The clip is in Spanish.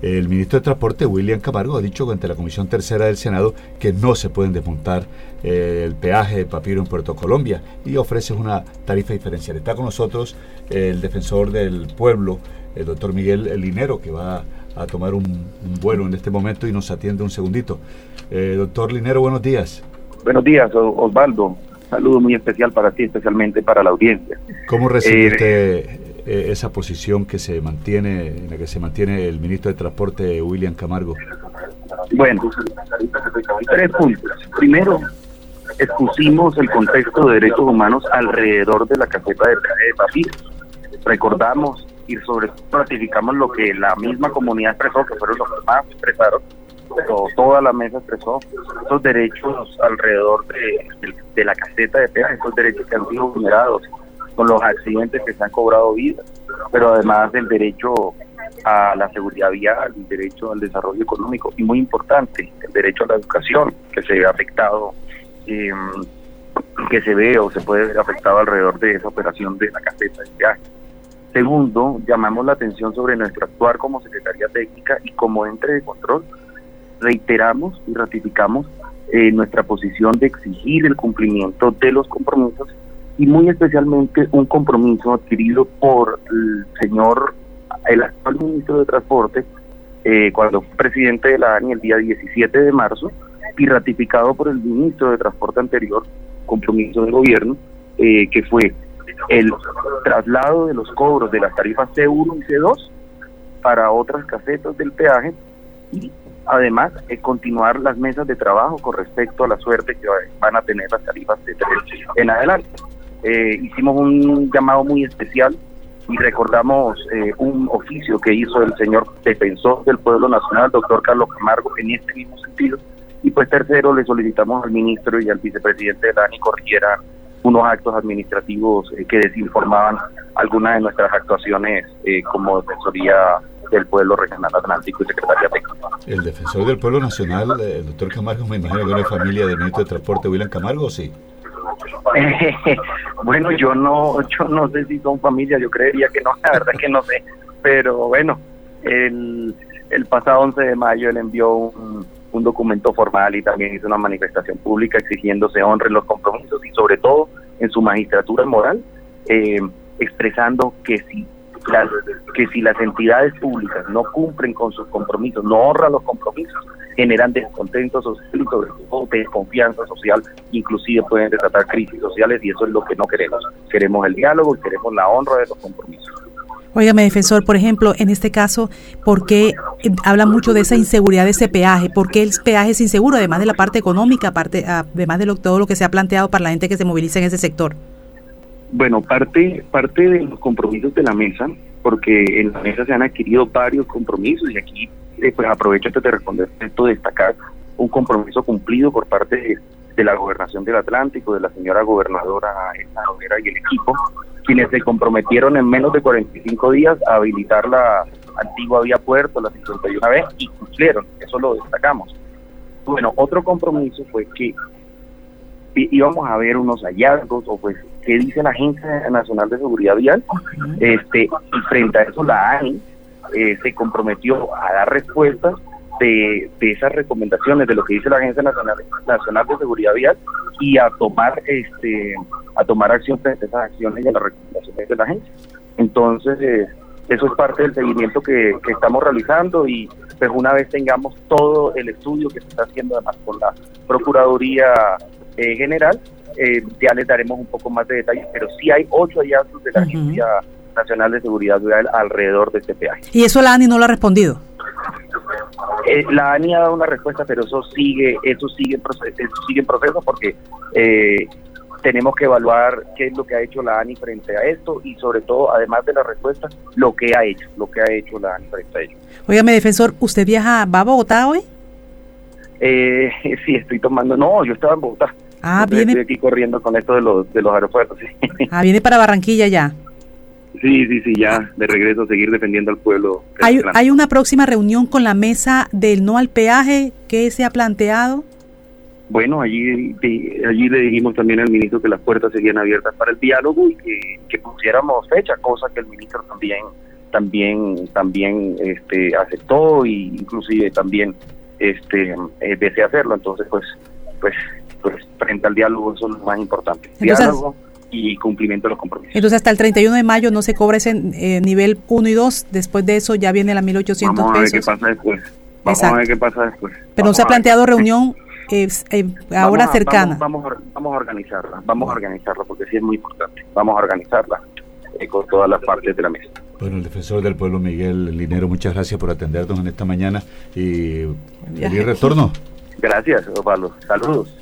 El ministro de Transporte, William Camargo, ha dicho ante la Comisión Tercera del Senado que no se pueden desmontar eh, el peaje de Papiro en Puerto Colombia y ofrece una tarifa diferencial. Está con nosotros el defensor del pueblo, el doctor Miguel Linero, que va a tomar un, vuelo en este momento y nos atiende un segundito. Eh, doctor Linero, buenos días. Buenos días, Osvaldo. Saludo muy especial para ti, especialmente para la audiencia. ¿Cómo recibe eh, eh, esa posición que se mantiene, en la que se mantiene el ministro de Transporte, William Camargo? Bueno, tres puntos. Primero, expusimos el contexto de derechos humanos alrededor de la caseta de, de Papir. Recordamos y sobre todo ratificamos lo que la misma comunidad expresó, que fueron los que más expresaron, pero toda la mesa expresó esos derechos alrededor de, la caseta de peaje, esos derechos que han sido vulnerados con los accidentes que se han cobrado vidas, pero además del derecho a la seguridad vial, el derecho al desarrollo económico y muy importante, el derecho a la educación que se ve afectado, eh, que se ve o se puede ver afectado alrededor de esa operación de la caseta de peaje. Segundo, llamamos la atención sobre nuestro actuar como Secretaría Técnica y como ente de control. Reiteramos y ratificamos eh, nuestra posición de exigir el cumplimiento de los compromisos y muy especialmente un compromiso adquirido por el señor, el actual ministro de Transporte, eh, cuando fue presidente de la ANI el día 17 de marzo, y ratificado por el ministro de Transporte anterior, compromiso del gobierno, eh, que fue el traslado de los cobros de las tarifas C1 y C2 para otras casetas del peaje y además eh, continuar las mesas de trabajo con respecto a la suerte que van a tener las tarifas C3 en adelante. Eh, hicimos un llamado muy especial y recordamos eh, un oficio que hizo el señor defensor del pueblo nacional, doctor Carlos Camargo, en este mismo sentido. Y pues tercero, le solicitamos al ministro y al vicepresidente de la ANI corrigieran unos actos administrativos eh, que desinformaban algunas de nuestras actuaciones como Defensoría del Pueblo Regional Atlántico y Secretaría Técnica. El defensor del pueblo nacional, el doctor Camargo, me imagino que una familia del ministro de Transporte, William Camargo, sí. bueno, yo no, yo no sé si son familia, yo creería que no, la verdad que no sé, pero bueno, el, el pasado 11 de mayo él envió un, un documento formal y también hizo una manifestación pública exigiendo se honren los compromisos y sobre todo en su magistratura moral, eh, expresando que si las, que si las entidades públicas no cumplen con sus compromisos, no honran los compromisos, generan descontento social y sobre todo desconfianza social, inclusive pueden desatar crisis sociales y eso es lo que no queremos. Queremos el diálogo y queremos la honra de los compromisos. Óigame, defensor, por ejemplo, en este caso, ¿por qué habla mucho de esa inseguridad de ese peaje? ¿Por qué el peaje es inseguro, además de la parte económica, aparte, además de todo lo que se ha planteado para la gente que se moviliza en ese sector? Bueno, parte, parte de los compromisos de la mesa, porque en la mesa se han adquirido varios compromisos y aquí eh, pues aprovecho antes de responder esto destacar un compromiso cumplido por parte de, la gobernación del Atlántico, de la señora gobernadora Elsa y el equipo, quienes se comprometieron en menos de 45 días a habilitar la antigua vía puerto, la 51 vez, y cumplieron, eso lo destacamos. Bueno, otro compromiso fue que íbamos a ver unos hallazgos o pues qué dice la Agencia Nacional de Seguridad Vial este y frente a eso la ANI eh, se comprometió a dar respuestas de, esas recomendaciones de lo que dice la Agencia Nacional, Nacional de Seguridad Vial y a tomar este a tomar acción frente a esas acciones y a las recomendaciones de la agencia. Entonces, eh, eso es parte del seguimiento que, estamos realizando y pues una vez tengamos todo el estudio que se está haciendo además con la Procuraduría eh, General, ya les daremos un poco más de detalles, pero sí hay ocho hallazgos de la agencia Nacional de Seguridad Vial alrededor de este peaje. ¿Y eso la ANI no lo ha respondido? Eh, la ANI ha dado una respuesta, pero eso sigue, eso sigue en proceso, eso sigue en proceso porque eh, tenemos que evaluar qué es lo que ha hecho la ANI frente a esto y sobre todo, además de la respuesta, lo que ha hecho, lo que ha hecho la ANI frente a ello. Óigame, defensor, ¿usted viaja, va a Bogotá hoy? Eh, sí, estoy tomando, no, yo estaba en Bogotá. Ah, viene. Estoy aquí corriendo con esto de los, de los aeropuertos. Ah, viene para Barranquilla ya. Sí, sí, sí, ya de regreso a seguir defendiendo al pueblo. ¿Hay, ¿Hay una próxima reunión con la mesa del no al peaje que se ha planteado? Bueno, allí, allí le dijimos también al ministro que las puertas seguían abiertas para el diálogo y que, pusiéramos fecha, cosa que el ministro también también también este aceptó y inclusive también este eh, desea hacerlo entonces pues pues pues frente al diálogo eso es lo más importante diálogo y cumplimiento de los compromisos. Entonces hasta el 31 de mayo no se cobra ese eh, nivel 1 y 2 después de eso ya viene la 1800 vamos a ver pesos. qué pasa después. Vamos a ver qué pasa después. Pero no se ha planteado reunión eh, ahora vamos a, cercana. vamos, vamos, vamos, a organizarla vamos a organizarla porque sí es muy importante. Vamos a organizarla eh, con todas las partes de la mesa. Bueno, el defensor del pueblo Miguel Linero, muchas gracias por atendernos en esta mañana y feliz retorno. Gracias, Osvaldo. Saludos.